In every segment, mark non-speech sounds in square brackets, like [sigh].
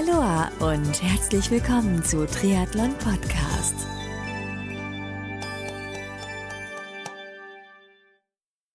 Aloha und herzlich willkommen zu Triathlon Podcast.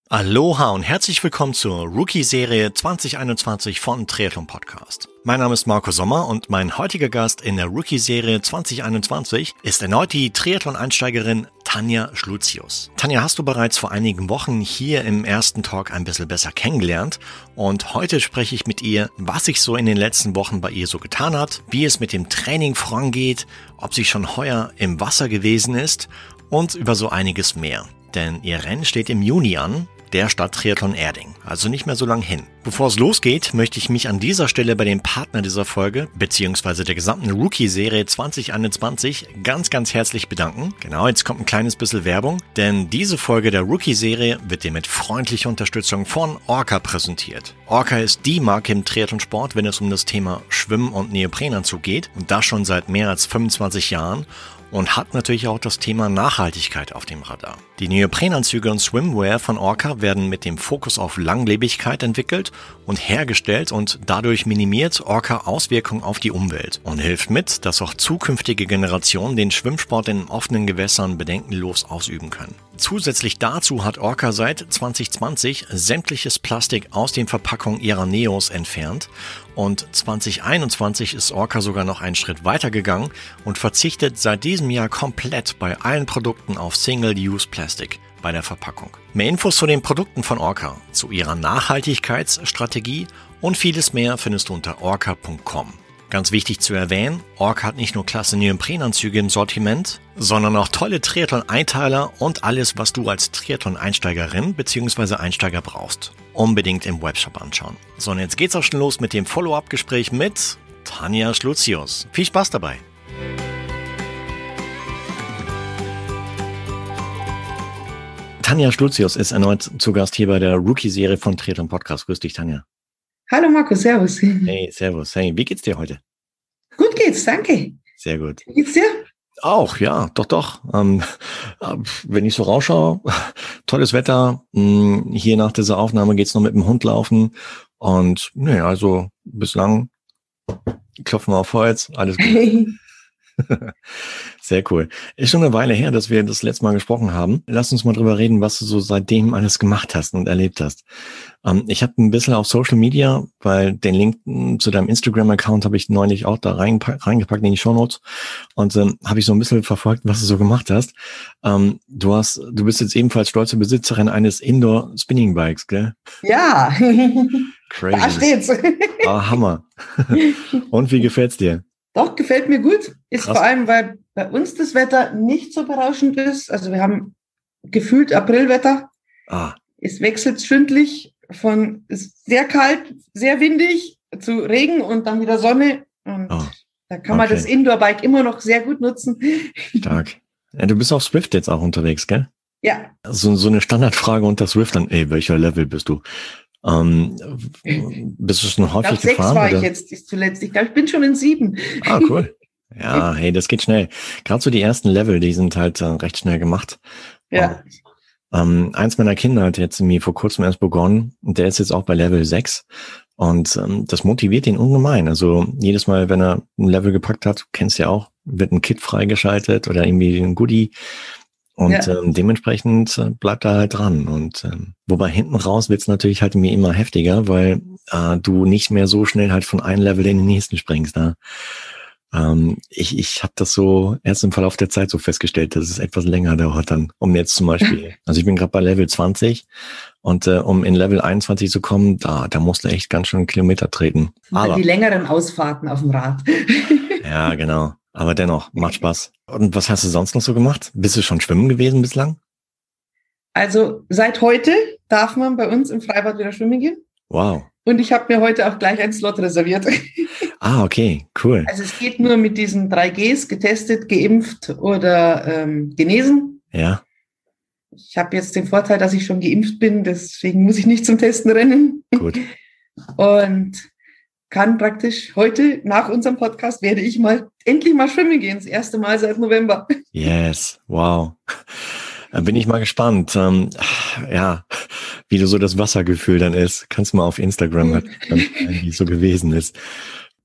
Aloha und herzlich willkommen zur Rookie-Serie 2021 von Triathlon Podcast. Mein Name ist Marco Sommer und mein heutiger Gast in der Rookie-Serie 2021 ist erneut die Triathlon-Einsteigerin Tanja Schlutius. Tanja hast du bereits vor einigen Wochen hier im ersten Talk ein bisschen besser kennengelernt und heute spreche ich mit ihr, was sich so in den letzten Wochen bei ihr so getan hat, wie es mit dem Training vorangeht, ob sie schon heuer im Wasser gewesen ist und über so einiges mehr. Denn ihr Rennen steht im Juni an der Stadttriathlon Erding, also nicht mehr so lang hin. Bevor es losgeht, möchte ich mich an dieser Stelle bei dem Partner dieser Folge, beziehungsweise der gesamten Rookie-Serie 2021 ganz, ganz herzlich bedanken. Genau, jetzt kommt ein kleines bisschen Werbung, denn diese Folge der Rookie-Serie wird dir mit freundlicher Unterstützung von Orca präsentiert. Orca ist die Marke im Triathlonsport, wenn es um das Thema Schwimmen und Neoprenanzug geht und das schon seit mehr als 25 Jahren und hat natürlich auch das Thema Nachhaltigkeit auf dem Radar. Die Neoprenanzüge und Swimwear von Orca werden mit dem Fokus auf Langlebigkeit entwickelt und hergestellt und dadurch minimiert Orca Auswirkungen auf die Umwelt und hilft mit, dass auch zukünftige Generationen den Schwimmsport in offenen Gewässern bedenkenlos ausüben können. Zusätzlich dazu hat Orca seit 2020 sämtliches Plastik aus den Verpackungen ihrer Neos entfernt und 2021 ist Orca sogar noch einen Schritt weiter gegangen und verzichtet seit diesem Jahr komplett bei allen Produkten auf Single-Use Plastic bei der Verpackung. Mehr Infos zu den Produkten von Orca, zu ihrer Nachhaltigkeitsstrategie und vieles mehr findest du unter orca.com. Ganz wichtig zu erwähnen, Orca hat nicht nur klasse Neoprenanzüge im Sortiment, sondern auch tolle Triathlon-Einteiler und alles, was du als Triathlon-Einsteigerin bzw. Einsteiger brauchst. Unbedingt im Webshop anschauen. So, und jetzt geht's auch schon los mit dem Follow-up-Gespräch mit Tanja Schlutius. Viel Spaß dabei! Tanja Schlutius ist erneut zu Gast hier bei der Rookie-Serie von Triathlon Podcast. Grüß dich, Tanja. Hallo Marco, servus. Hey, servus. Hey, wie geht's dir heute? Gut geht's, danke. Sehr gut. Wie geht's dir? Auch, ja, doch, doch. Ähm, wenn ich so rausschaue, tolles Wetter. Hm, hier nach dieser Aufnahme geht's noch mit dem Hund laufen. Und nee, also bislang klopfen wir auf Holz, alles gut. [laughs] [laughs] Sehr cool. Ist schon eine Weile her, dass wir das letzte Mal gesprochen haben. Lass uns mal drüber reden, was du so seitdem alles gemacht hast und erlebt hast. Ähm, ich habe ein bisschen auf Social Media, weil den Link zu deinem Instagram-Account habe ich neulich auch da reingepackt in die Show Notes und ähm, habe ich so ein bisschen verfolgt, was du so gemacht hast. Ähm, du hast, du bist jetzt ebenfalls stolze Besitzerin eines Indoor Spinning Bikes, gell? Ja. Crazy. Da steht's. Ah, Hammer. [laughs] und wie gefällt's dir? Doch, gefällt mir gut. Ist Krass. vor allem, weil bei uns das Wetter nicht so berauschend ist. Also wir haben gefühlt Aprilwetter. Ah, Es wechselt stündlich von sehr kalt, sehr windig zu Regen und dann wieder Sonne. Und Oh, da kann man okay. das Indoor-Bike immer noch sehr gut nutzen. stark. Ja, du bist auf Swift jetzt auch unterwegs, gell? Ja, So, so eine Standardfrage unter Swift dann, ey, welcher Level bist du? Ähm, bist du schon ich häufig glaube, sechs gefahren? war ich oder? jetzt ist zuletzt. Ich glaube, ich bin schon in sieben. Ah, cool. Ja, [laughs] hey, das geht schnell. Gerade so die ersten Level, die sind halt äh, recht schnell gemacht. Ja. Ähm, eins meiner Kinder hat jetzt irgendwie vor kurzem erst begonnen und der ist jetzt auch bei Level 6 und ähm, das motiviert ihn ungemein. Also jedes Mal, wenn er ein Level gepackt hat, kennst du ja auch, wird ein Kit freigeschaltet oder irgendwie ein Goodie und Ja. ähm, dementsprechend äh, bleibt er halt dran. Und ähm, wobei hinten raus wird's natürlich halt irgendwie immer heftiger, weil äh, du nicht mehr so schnell halt von einem Level in den nächsten springst. Ne? Ähm, ich ich habe das so erst im Verlauf der Zeit so festgestellt, dass es etwas länger dauert dann, um jetzt zum Beispiel, [laughs] also ich bin gerade bei Level 20 und äh, um in Level 21 zu kommen, da, da musst du echt ganz schön Kilometer treten. Aber die längeren Ausfahrten auf dem Rad. ja, genau. Aber dennoch, macht [laughs] Spaß. Und was hast du sonst noch so gemacht? Bist du schon schwimmen gewesen bislang? Also seit heute darf man bei uns im Freibad wieder schwimmen gehen. Wow. Und ich habe mir heute auch gleich einen Slot reserviert. [laughs] Ah, okay, cool. Also es geht nur mit diesen 3Gs, getestet, geimpft oder ähm, genesen. Ja, Ich habe jetzt den Vorteil, dass ich schon geimpft bin, deswegen muss ich nicht zum Testen rennen. gut. [laughs] Und kann praktisch heute nach unserem Podcast werde ich mal endlich mal schwimmen gehen, das erste Mal seit November. Yes, wow. Da bin ich mal gespannt. Ähm, ja, wie du so das Wassergefühl dann ist. Kannst du mal auf Instagram halt, wie es so gewesen ist.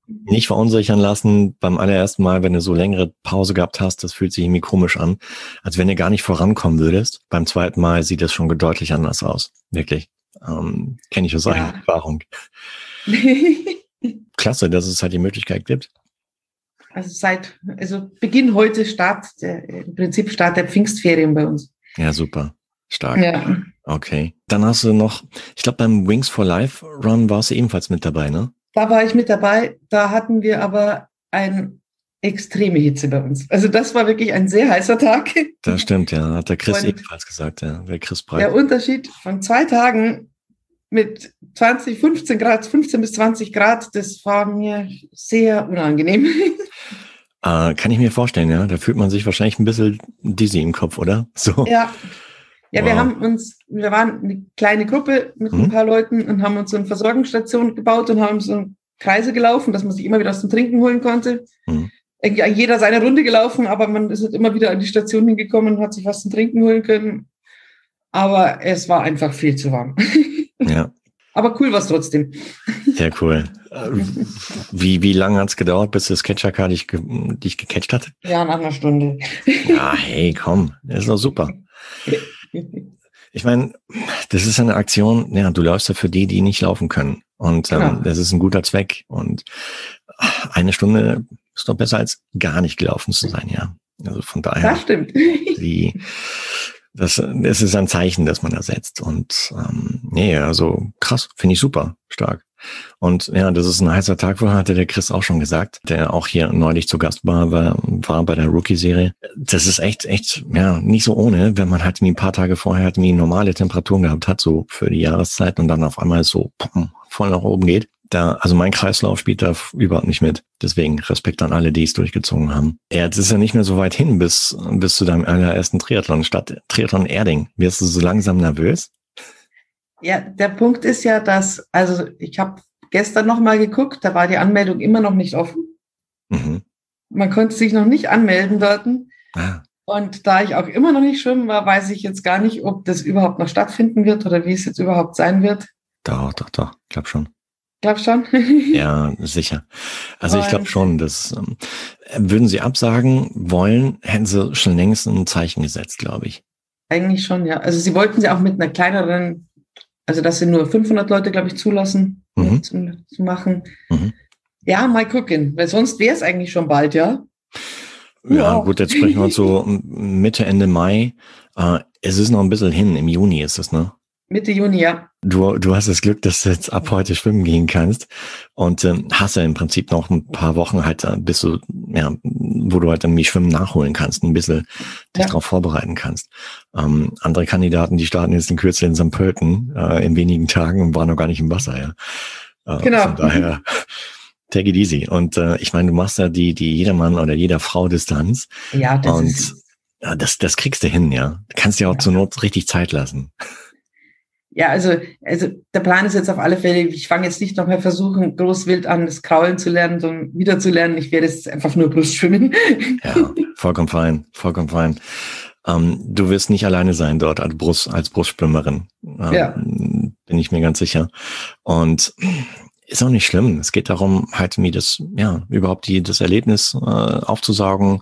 nicht verunsichern lassen beim allerersten Mal, wenn du so längere Pause gehabt hast, das fühlt sich irgendwie komisch an, als wenn du gar nicht vorankommen würdest. Beim zweiten Mal sieht das schon deutlich anders aus. Wirklich. Ähm, Kenne ich aus ja. eigener Erfahrung. [laughs] Klasse, dass es halt die Möglichkeit gibt. Also seit, also Beginn heute Start, der, im Prinzip Start der Pfingstferien bei uns. Ja, super. Stark. Ja. Okay. Dann hast du noch, ich glaube, beim Wings for Life Run warst du ebenfalls mit dabei, ne? Da war ich mit dabei. Da hatten wir aber eine extreme Hitze bei uns. Also das war wirklich ein sehr heißer Tag. Das stimmt, ja. Hat der Chris Und ebenfalls gesagt, ja. Der Chris Breit. Der Unterschied von zwei Tagen mit 20, 15 Grad, 15 bis 20 Grad, das war mir sehr unangenehm. Äh, [laughs] kann ich mir vorstellen, ja. Da fühlt man sich wahrscheinlich ein bisschen dizzy im Kopf, oder? [laughs] So. Ja, ja, wow. wir haben uns, wir waren eine kleine Gruppe mit mhm. ein paar Leuten und haben uns so eine Versorgungsstation gebaut und haben so Kreise gelaufen, dass man sich immer wieder was zum Trinken holen konnte. Mhm. Jeder seine Runde gelaufen, aber man ist halt immer wieder an die Station hingekommen und hat sich was zum Trinken holen können. Aber es war einfach viel zu warm. [laughs] Aber cool war es trotzdem. Sehr cool. [laughs] Wie, wie lange hat es gedauert, bis das Catcher-Car dich, dich gecatcht hat? Ja, nach einer Stunde. Ja, hey, komm, das ist doch super. Ich meine, das ist eine Aktion, ja, du läufst ja für die, die nicht laufen können. Und ähm, genau. das ist ein guter Zweck. Und eine Stunde ist doch besser als gar nicht gelaufen zu sein, ja. Also von daher. Das stimmt. Die, [laughs] das, das ist ein Zeichen, das man ersetzt. Und ähm, nee, also krass, finde ich super, stark. Und ja, das ist ein heißer Tag, wo hatte der Chris auch schon gesagt, der auch hier neulich zu Gast war, war, war bei der Rookie-Serie. Das ist echt, echt, ja, nicht so ohne, wenn man halt wie ein paar Tage vorher halt wie normale Temperaturen gehabt hat, so für die Jahreszeit und dann auf einmal so pum, voll nach oben geht. Da, also mein Kreislauf spielt da überhaupt nicht mit. Deswegen Respekt an alle, die es durchgezogen haben. Ja, jetzt ist ja nicht mehr so weit hin bis, bis zu deinem allerersten Triathlon. Statt Triathlon Erding, wirst du so langsam nervös? Ja, der Punkt ist ja, dass, also ich habe gestern noch mal geguckt, da war die Anmeldung immer noch nicht offen. Mhm. Man konnte sich noch nicht anmelden dort. Ah. Und da ich auch immer noch nicht schwimmen war, weiß ich jetzt gar nicht, ob das überhaupt noch stattfinden wird oder wie es jetzt überhaupt sein wird. Doch, doch, doch, ich glaube schon. Glaub schon. [laughs] ja, sicher. Also ich glaube schon, dass ähm, würden Sie absagen wollen, hätten Sie schon längst ein Zeichen gesetzt, glaube ich. Eigentlich schon, ja. Also Sie wollten sie auch mit einer kleineren also, dass sie nur 500 Leute, glaube ich, zulassen, mhm. zu, zu, machen. Mhm. Ja, mal gucken, weil sonst wäre es eigentlich schon bald, ja? Ja, ja, gut, jetzt sprechen wir [laughs] so Mitte, Ende Mai. Äh, es ist noch ein bisschen hin, im Juni ist das, ne? Mitte Juni, ja. Du, du hast das Glück, dass du jetzt ab heute schwimmen gehen kannst und ähm, hast ja im Prinzip noch ein paar Wochen halt, äh, bis du, ja, wo du halt irgendwie Schwimmen nachholen kannst, ein bisschen dich ja. darauf vorbereiten kannst. Ähm, andere Kandidaten, die starten jetzt den Kürzel in St. Pölten äh, in wenigen Tagen und waren noch gar nicht im Wasser, ja. Äh, genau. Von daher, take it easy. Und äh, ich meine, du machst ja die, die jedermann oder jeder Frau Distanz. Ja, das und, ist ja, das, das kriegst du hin, ja. Du kannst dir auch ja. zur Not richtig Zeit lassen. Ja, also, also der Plan ist jetzt auf alle Fälle, ich fange jetzt nicht noch mehr versuchen, groß wild an, das Kraulen zu lernen, sondern wieder zu lernen. Ich werde jetzt einfach nur Brustschwimmen. Ja, vollkommen fein, vollkommen fein. Ähm, du wirst nicht alleine sein dort als, Brust, als Brustschwimmerin. Ähm, ja. Bin ich mir ganz sicher. Und ist auch nicht schlimm. Es geht darum, halt mir das, ja, überhaupt die, das Erlebnis äh, aufzusaugen,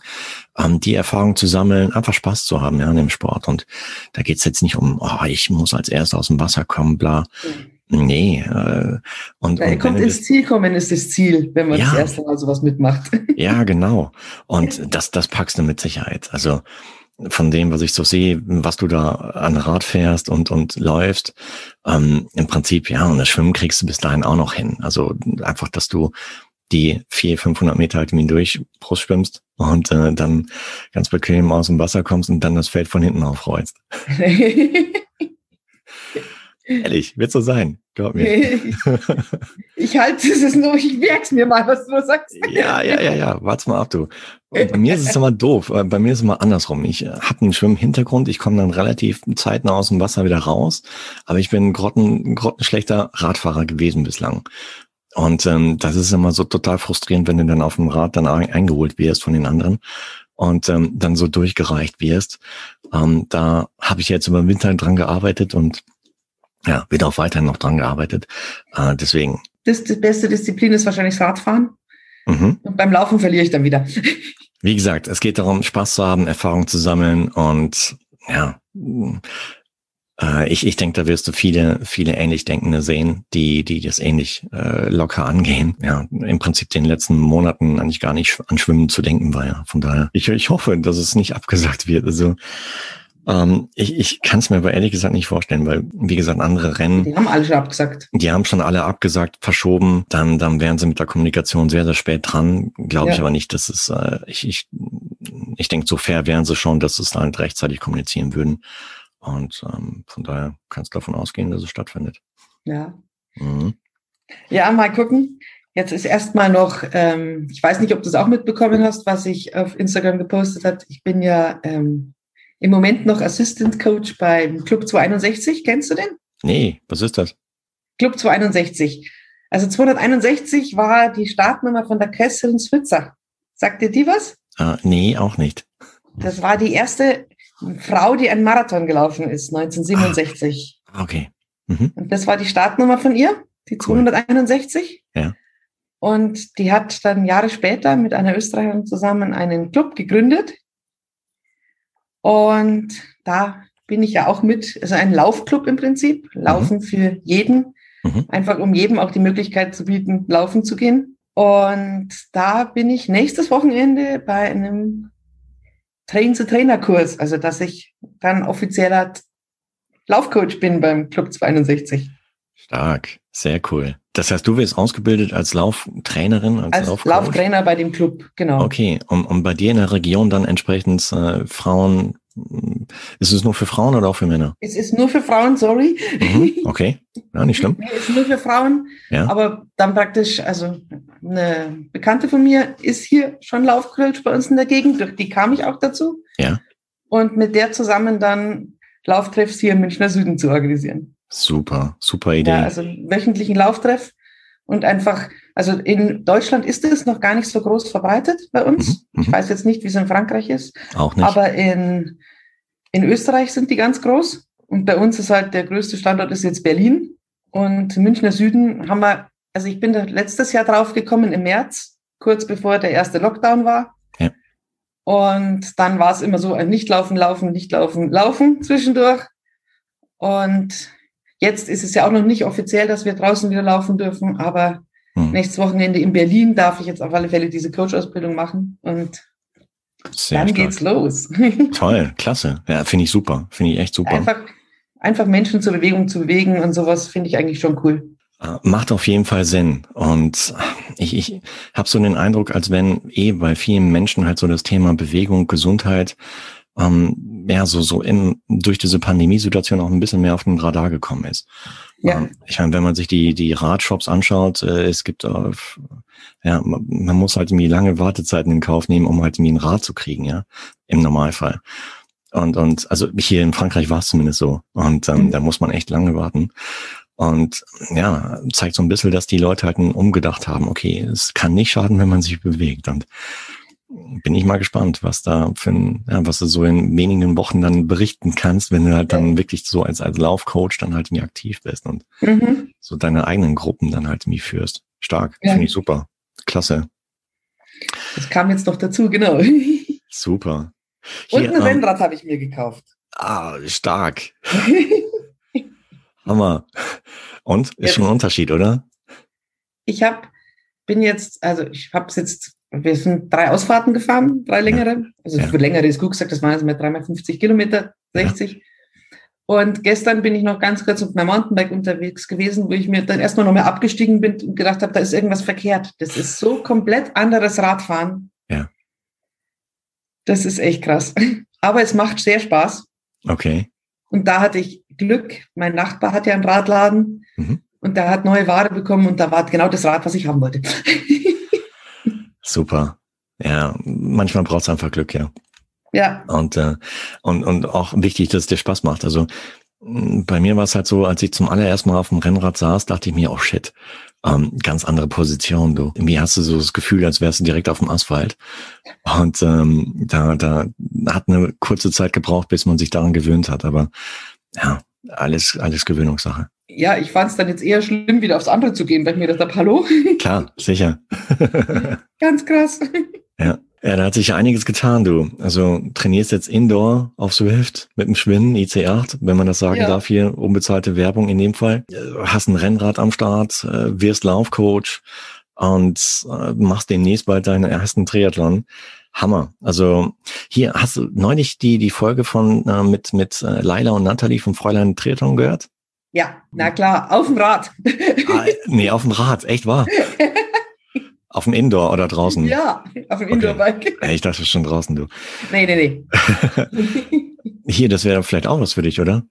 ähm, die Erfahrung zu sammeln, einfach Spaß zu haben, ja, in dem Sport. Und da geht's jetzt nicht um, oh, ich muss als erster aus dem Wasser kommen, bla. Mhm. Nee. Äh, und, ja, und kommt ins Ziel kommen ist das Ziel, wenn man ja, das erste Mal sowas mitmacht. Ja, genau. Und [laughs] das, das packst du mit Sicherheit. Also von dem, was ich so sehe, was du da an Rad fährst und, und läufst, ähm, im Prinzip, ja, und das Schwimmen kriegst du bis dahin auch noch hin. Also einfach, dass du die vier, 500 Meter halt durch Brust schwimmst und äh, dann ganz bequem aus dem Wasser kommst und dann das Feld von hinten aufrollst. [laughs] [laughs] Ehrlich, wird so sein. Glaub mir. ich halte es nur, ich merk's mir mal, was du sagst. Ja, ja, ja, ja. Warte mal ab, du. Bei mir ist es immer doof. Bei mir ist es immer andersrum. Ich äh, habe einen Schwimmhintergrund. Ich komme dann relativ zeitnah aus dem Wasser wieder raus. Aber ich bin grotten, grottenschlechter Radfahrer gewesen bislang. Und ähm, das ist immer so total frustrierend, wenn du dann auf dem Rad dann eingeholt wirst von den anderen und ähm, dann so durchgereicht wirst. Ähm, da habe ich jetzt über den Winter dran gearbeitet und ja, wird auch weiterhin noch dran gearbeitet. Äh, deswegen. Das, die beste Disziplin ist wahrscheinlich Radfahren. Mhm. Und beim Laufen verliere ich dann wieder. [laughs] Wie gesagt, es geht darum, Spaß zu haben, Erfahrung zu sammeln und ja, äh, ich, ich denke, da wirst du viele, viele ähnlich Denkende sehen, die, die das ähnlich äh, locker angehen. Ja, im Prinzip den letzten Monaten eigentlich gar nicht an Schwimmen zu denken war. Ja, von daher, ich, ich hoffe, dass es nicht abgesagt wird. Also ähm, ich ich kann es mir aber ehrlich gesagt nicht vorstellen, weil, wie gesagt, andere Rennen. Die haben alle schon abgesagt. Die haben schon alle abgesagt, verschoben. Dann, dann wären sie mit der Kommunikation sehr, sehr spät dran. Glaube ja. ich aber nicht, dass es, äh, ich, ich, ich denke, so fair wären sie schon, dass es halt rechtzeitig kommunizieren würden. Und ähm, von daher kannst du davon ausgehen, dass es stattfindet. Ja. Mhm. Ja, mal gucken. Jetzt ist erstmal noch, ähm, ich weiß nicht, ob du es auch mitbekommen hast, was ich auf Instagram gepostet habe. Ich bin ja ähm, im Moment noch Assistant Coach beim Club 261. Kennst du den? Nee, was ist das? Club 261. Also 261 war die Startnummer von der Kesselin Switzer. Sagt dir die was? Ah, nee, auch nicht. Das war die erste Frau, die einen Marathon gelaufen ist, 1967. Ah, okay. Mhm. Und das war die Startnummer von ihr, die 261. Cool. Ja. Und die hat dann Jahre später mit einer Österreicherin zusammen einen Club gegründet. Und da bin ich ja auch mit, also ein Laufclub im Prinzip, Laufen mhm. für jeden, mhm. einfach um jedem auch die Möglichkeit zu bieten, laufen zu gehen. Und da bin ich nächstes Wochenende bei einem Train-zu-Trainer-Kurs, also dass ich dann offizieller Laufcoach bin beim Club 62. Stark, sehr cool. Das heißt, du wirst ausgebildet als Lauftrainerin, als, als Laufcoach? Lauftrainer bei dem Club, genau. Okay, und, und bei dir in der Region dann entsprechend äh, Frauen, ist es nur für Frauen oder auch für Männer? Es ist nur für Frauen, sorry. Mhm, okay, ja, nicht schlimm. [laughs] es ist nur für Frauen, ja. aber dann praktisch, also eine Bekannte von mir ist hier schon Laufcoach bei uns in der Gegend, durch die kam ich auch dazu. Ja. Und mit der zusammen dann Lauftreffs hier im Münchner Süden zu organisieren. Super, super Idee. Ja, also wöchentlichen Lauftreff und einfach, also in Deutschland ist es noch gar nicht so groß verbreitet bei uns. Mhm, ich mhm. weiß jetzt nicht, wie es in Frankreich ist. Auch nicht. Aber in, in Österreich sind die ganz groß. Und bei uns ist halt der größte Standort ist jetzt Berlin. Und Münchner Süden haben wir, also ich bin da letztes Jahr drauf gekommen im März, kurz bevor der erste Lockdown war. Ja. Und dann war es immer so ein nicht laufen, laufen, nicht laufen, laufen zwischendurch. Und Jetzt ist es ja auch noch nicht offiziell, dass wir draußen wieder laufen dürfen, aber hm. nächstes Wochenende in Berlin darf ich jetzt auf alle Fälle diese Coach-Ausbildung machen und Sehr dann stark. geht's los. [laughs] Toll, klasse. Ja, finde ich super. Finde ich echt super. Einfach, einfach Menschen zur Bewegung zu bewegen und sowas finde ich eigentlich schon cool. Äh, macht auf jeden Fall Sinn. Und ich, ich habe so den Eindruck, als wenn eh bei vielen Menschen halt so das Thema Bewegung, Gesundheit ähm, ja, so, so in, durch diese Pandemiesituation auch ein bisschen mehr auf den Radar gekommen ist. Ja. Ähm, ich meine, wenn man sich die, die Radshops anschaut, äh, es gibt, äh, ja, man, man muss halt irgendwie lange Wartezeiten in Kauf nehmen, um halt irgendwie ein Rad zu kriegen, ja, im Normalfall. Und, und also hier in Frankreich war es zumindest so. Und ähm, mhm. da muss man echt lange warten. Und ja, zeigt so ein bisschen, dass die Leute halt umgedacht haben, okay, es kann nicht schaden, wenn man sich bewegt. Und bin ich mal gespannt, was da für ein, ja, was du so in wenigen Wochen dann berichten kannst, wenn du halt dann wirklich so als, als Laufcoach dann halt irgendwie aktiv bist und mhm. so deine eigenen Gruppen dann halt irgendwie führst. Stark, ja. finde ich super. Klasse. Das kam jetzt noch dazu, genau. [laughs] Super. Hier, und ein ähm, Rennrad habe ich mir gekauft. Ah, stark. [laughs] Hammer. Und? Ist jetzt, schon ein Unterschied, oder? Ich habe, bin jetzt, also ich habe es jetzt wir sind drei Ausfahrten gefahren, drei längere. Also ja. für längere ist gut gesagt, das waren also mit dreimal 50 Kilometer, 60. Ja. Und gestern bin ich noch ganz kurz auf meinem Mountainbike unterwegs gewesen, wo ich mir dann erstmal nochmal abgestiegen bin und gedacht habe, da ist irgendwas verkehrt. Das ist so komplett anderes Radfahren. Ja. Das ist echt krass. [laughs] Aber es macht sehr Spaß. Okay. Und da hatte ich Glück. Mein Nachbar hat ja einen Radladen mhm. und der hat neue Ware bekommen und da war genau das Rad, was ich haben wollte. [laughs] Super. Ja, manchmal braucht es einfach Glück, ja. Ja. Und, äh, und, und auch wichtig, dass es dir Spaß macht. Also mm, bei mir war es halt so, als ich zum allerersten Mal auf dem Rennrad saß, dachte ich mir, oh shit, ähm, ganz andere Position, du. Irgendwie hast du so das Gefühl, als wärst du direkt auf dem Asphalt. Und ähm, da, da hat eine kurze Zeit gebraucht, bis man sich daran gewöhnt hat. Aber ja, alles, alles Gewöhnungssache. Ja, ich fand es dann jetzt eher schlimm, wieder aufs andere zu gehen, weil ich mir gedacht habe, hallo? [laughs] Klar, sicher. [laughs] Ganz krass. Ja. Ja, da hat sich einiges getan, du. Also trainierst jetzt Indoor auf Swift mit dem Schwimmen, IC8, wenn man das sagen ja. darf hier, unbezahlte Werbung in dem Fall. Hast ein Rennrad am Start, äh, wirst Laufcoach und äh, machst demnächst bald deinen ersten Triathlon. Hammer. Also hier hast du neulich die die Folge von äh, mit mit äh, Laila und Natalie vom Fräulein Triathlon gehört? Ja, na klar, auf dem Rad. ah, nee, auf dem Rad, echt wahr. [laughs] Auf dem Indoor oder draußen? Ja, auf dem okay. Indoor-Bike. Ich dachte schon draußen, du. Nee, nee, nee. [laughs] Hier, das wäre vielleicht auch was für dich, oder?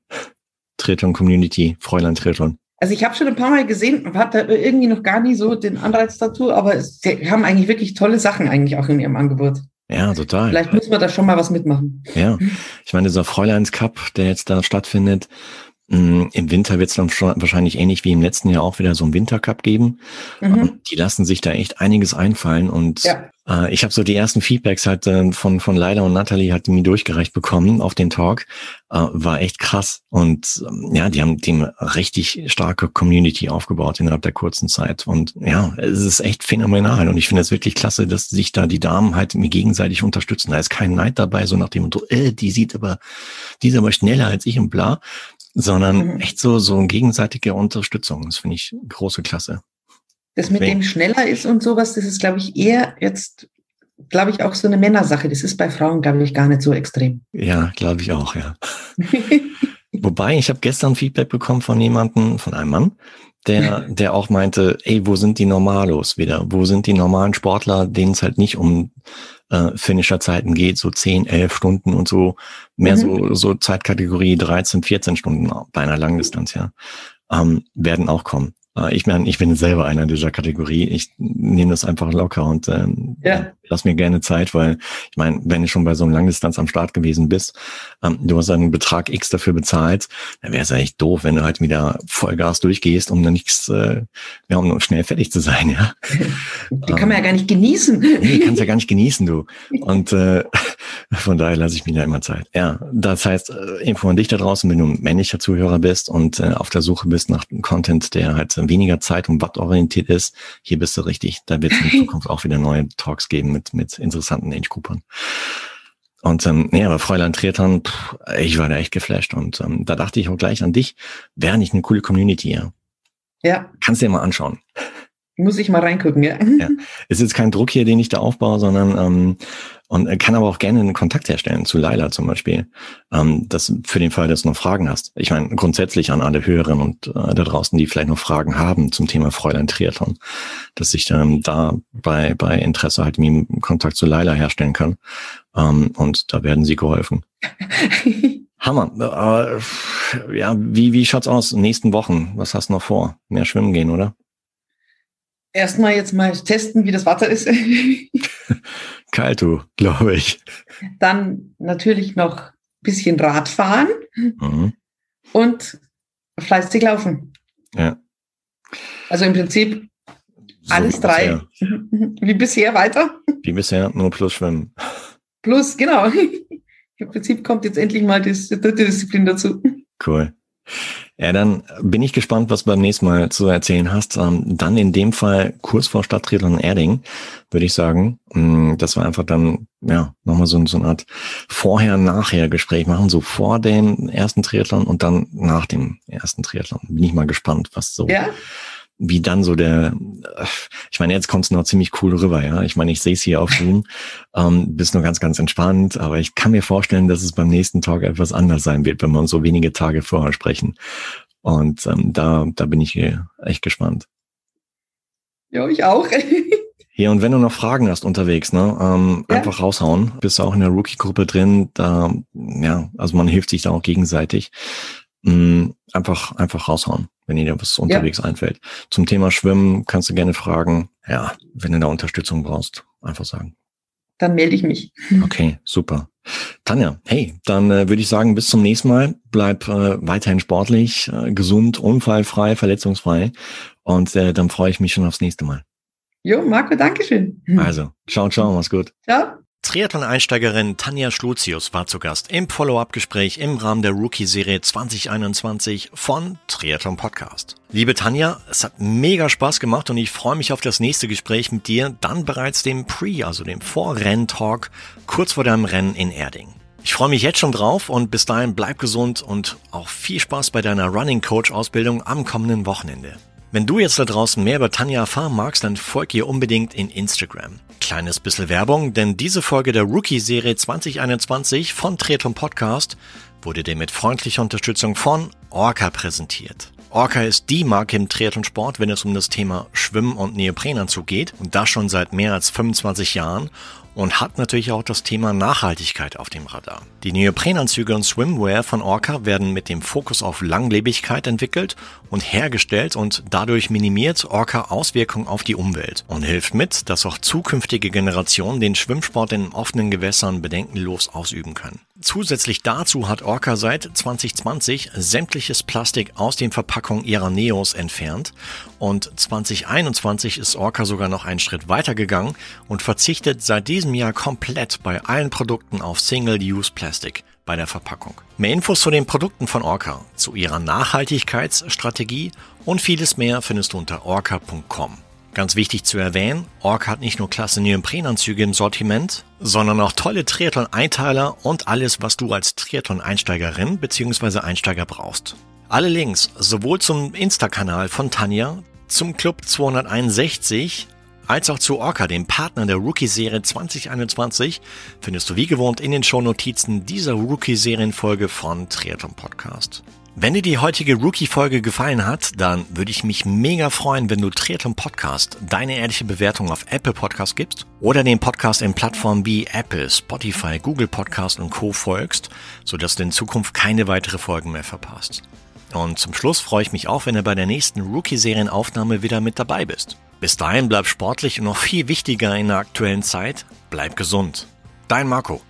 Triathlon Community, Fräulein Triathlon. Also ich habe schon ein paar Mal gesehen, und hatte irgendwie noch gar nie so den Anreiz dazu, aber sie haben eigentlich wirklich tolle Sachen eigentlich auch in ihrem Angebot. Ja, total. Vielleicht müssen wir da schon mal was mitmachen. Ja, ich meine, dieser Fräuleins Cup, der jetzt da stattfindet, Im Winter wird es dann schon wahrscheinlich ähnlich wie im letzten Jahr auch wieder so einen Wintercup geben. Mhm. Die lassen sich da echt einiges einfallen und ja. äh, ich habe so die ersten Feedbacks halt äh, von von Leila und Natalie hat mir durchgereicht bekommen auf den Talk. Äh, war echt krass und ähm, ja, die haben dem richtig starke Community aufgebaut innerhalb der kurzen Zeit und ja, es ist echt phänomenal und ich finde es wirklich klasse, dass sich da die Damen halt mir gegenseitig unterstützen. Da ist kein Neid dabei, so nach dem Motto, äh, die sieht aber, die ist aber schneller als ich und bla sondern mhm. echt so, so gegenseitige Unterstützung. Das finde ich große Klasse. Das mit dem schneller ist und sowas, das ist, glaube ich, eher jetzt, glaube ich, auch so eine Männersache. Das ist bei Frauen, glaube ich, gar nicht so extrem. Ja, glaube ich auch, ja. [laughs] Wobei, ich habe gestern Feedback bekommen von jemandem, von einem Mann, der, [laughs] der auch meinte, ey, wo sind die Normalos wieder? Wo sind die normalen Sportler, denen es halt nicht um äh, Finisher-Zeiten geht, so 10, 11 Stunden und so, mehr mhm. so, so Zeitkategorie 13, 14 Stunden bei einer Langdistanz, ja, ähm, werden auch kommen. Äh, ich meine, ich bin selber einer dieser Kategorie. Ich nehme das einfach locker und ähm, ja. lass mir gerne Zeit, weil ich meine, wenn du schon bei so einem Langdistanz am Start gewesen bist, ähm, du hast einen Betrag X dafür bezahlt, dann wäre es echt doof, wenn du halt wieder Vollgas durchgehst, um dann nichts, äh, ja, um schnell fertig zu sein, ja. [laughs] Die kann man ja gar nicht genießen. Nee, kannst ja gar nicht genießen, du. Und äh, von daher lasse ich mir da immer Zeit. Ja, das heißt, äh, Info an dich da draußen, wenn du ein männlicher Zuhörer bist und äh, auf der Suche bist nach Content, der halt weniger Zeit- und wattorientiert ist, hier bist du richtig. Da wird es in [laughs] Zukunft auch wieder neue Talks geben mit, mit interessanten Age-Gruppern. Und ähm, nee, aber Fräulein Triathlon, pff, ich war da echt geflasht. Und ähm, da dachte ich auch gleich an dich, wäre nicht eine coole Community, ja. Ja. Kannst du dir mal anschauen. Muss ich mal reingucken, ja. ja. Ist jetzt kein Druck hier, den ich da aufbaue, sondern ähm, und kann aber auch gerne einen Kontakt herstellen zu Laila zum Beispiel. Ähm, das für den Fall, dass du noch Fragen hast. Ich meine, grundsätzlich an alle Hörerinnen und äh, da draußen, die vielleicht noch Fragen haben zum Thema Fräulein Triathlon, dass ich ähm, da bei, bei Interesse halt mit Kontakt zu Laila herstellen kann. Ähm, und da werden sie geholfen. [laughs] Hammer. Äh, ja, wie, wie schaut's aus in den nächsten Wochen? Was hast du noch vor? Mehr schwimmen gehen, oder? Erstmal jetzt mal testen, wie das Wasser ist. [laughs] Kalt, du, glaube ich. Dann natürlich noch ein bisschen Radfahren mhm. und fleißig laufen. Ja. Also im Prinzip so alles drei. Bisher. [laughs] Wie bisher weiter. Wie bisher, nur plus schwimmen. Plus, genau. [laughs] Im Prinzip kommt jetzt endlich mal die dritte Disziplin dazu. Cool. Ja, dann bin ich gespannt, was du beim nächsten Mal zu erzählen hast. Ähm, dann in dem Fall kurz vor Stadttriathlon Erding, würde ich sagen. Mm, dass wir einfach dann, ja, nochmal so, so eine Art Vorher-Nachher-Gespräch machen, so vor dem ersten Triathlon und dann nach dem ersten Triathlon. Bin ich mal gespannt, was so ja? Wie dann so der, ich meine, jetzt kommt es noch ziemlich cool rüber, ja. Ich meine, ich sehe es hier auf Zoom, [laughs] ähm, bist nur ganz, ganz entspannt, aber ich kann mir vorstellen, dass es beim nächsten Tag etwas anders sein wird, wenn wir uns so wenige Tage vorher sprechen. Und ähm, da, da bin ich hier echt gespannt. Ja, ich auch. [laughs] Hier, und wenn du noch Fragen hast unterwegs, ne, ähm, ja. einfach raushauen. Bist du auch in der Rookie-Gruppe drin, da, ja, also man hilft sich da auch gegenseitig. Mm, einfach, einfach raushauen, wenn dir was unterwegs ja. einfällt. Zum Thema Schwimmen kannst du gerne fragen. Ja, wenn du da Unterstützung brauchst, einfach sagen. Dann melde ich mich. [laughs] Okay, super. Tanja, hey, dann äh, würde ich sagen, bis zum nächsten Mal. Bleib äh, weiterhin sportlich, äh, gesund, unfallfrei, verletzungsfrei. Und äh, dann freue ich mich schon aufs nächste Mal. Jo, Marco, Dankeschön. [laughs] Also, ciao, ciao, mach's gut. Ciao. Triathlon-Einsteigerin Tanja Schlutius war zu Gast im Follow-up-Gespräch im Rahmen der Rookie-Serie 2021 von Triathlon Podcast. Liebe Tanja, es hat mega Spaß gemacht und ich freue mich auf das nächste Gespräch mit dir, dann bereits dem Pre, also dem Vorrenn-Talk, kurz vor deinem Rennen in Erding. Ich freue mich jetzt schon drauf und bis dahin bleib gesund und auch viel Spaß bei deiner Running Coach Ausbildung am kommenden Wochenende. Wenn du jetzt da draußen mehr über Tanja erfahren magst, dann folg ihr unbedingt in Instagram. Kleines bisschen Werbung, denn diese Folge der Rookie-Serie 2021 von Triathlon Podcast wurde dir mit freundlicher Unterstützung von Orca präsentiert. Orca ist die Marke im Triathlonsport, wenn es um das Thema Schwimmen und Neoprenanzug geht und das schon seit mehr als 25 Jahren und hat natürlich auch das Thema Nachhaltigkeit auf dem Radar. Die Neoprenanzüge und Swimwear von Orca werden mit dem Fokus auf Langlebigkeit entwickelt und hergestellt und dadurch minimiert Orca Auswirkungen auf die Umwelt und hilft mit, dass auch zukünftige Generationen den Schwimmsport in offenen Gewässern bedenkenlos ausüben können. Zusätzlich dazu hat Orca seit 2020 sämtliches Plastik aus den Verpackungen ihrer Neos entfernt und 2021 ist Orca sogar noch einen Schritt weiter gegangen und verzichtet seit diesem Jahr komplett bei allen Produkten auf Single-Use Plastic bei der Verpackung. Mehr Infos zu den Produkten von Orca, zu ihrer Nachhaltigkeitsstrategie und vieles mehr findest du unter orca.com. Ganz wichtig zu erwähnen, Orca hat nicht nur klasse Neoprenanzüge im Sortiment, sondern auch tolle Triathlon-Einteiler und alles, was du als Triathlon-Einsteigerin bzw. Einsteiger brauchst. Alle Links sowohl zum Insta-Kanal von Tanja, zum Club 261 als auch zu Orca, dem Partner der Rookie-Serie 2021, findest du wie gewohnt in den Shownotizen dieser Rookie-Serienfolge von Triathlon Podcast. Wenn dir die heutige Rookie-Folge gefallen hat, dann würde ich mich mega freuen, wenn du Triathlon Podcast deine ehrliche Bewertung auf Apple Podcast gibst oder den Podcast in Plattformen wie Apple, Spotify, Google Podcast und Co. folgst, sodass du in Zukunft keine weitere Folgen mehr verpasst. Und zum Schluss freue ich mich auch, wenn du bei der nächsten Rookie-Serienaufnahme wieder mit dabei bist. Bis dahin bleib sportlich und noch viel wichtiger in der aktuellen Zeit, bleib gesund. Dein Marco.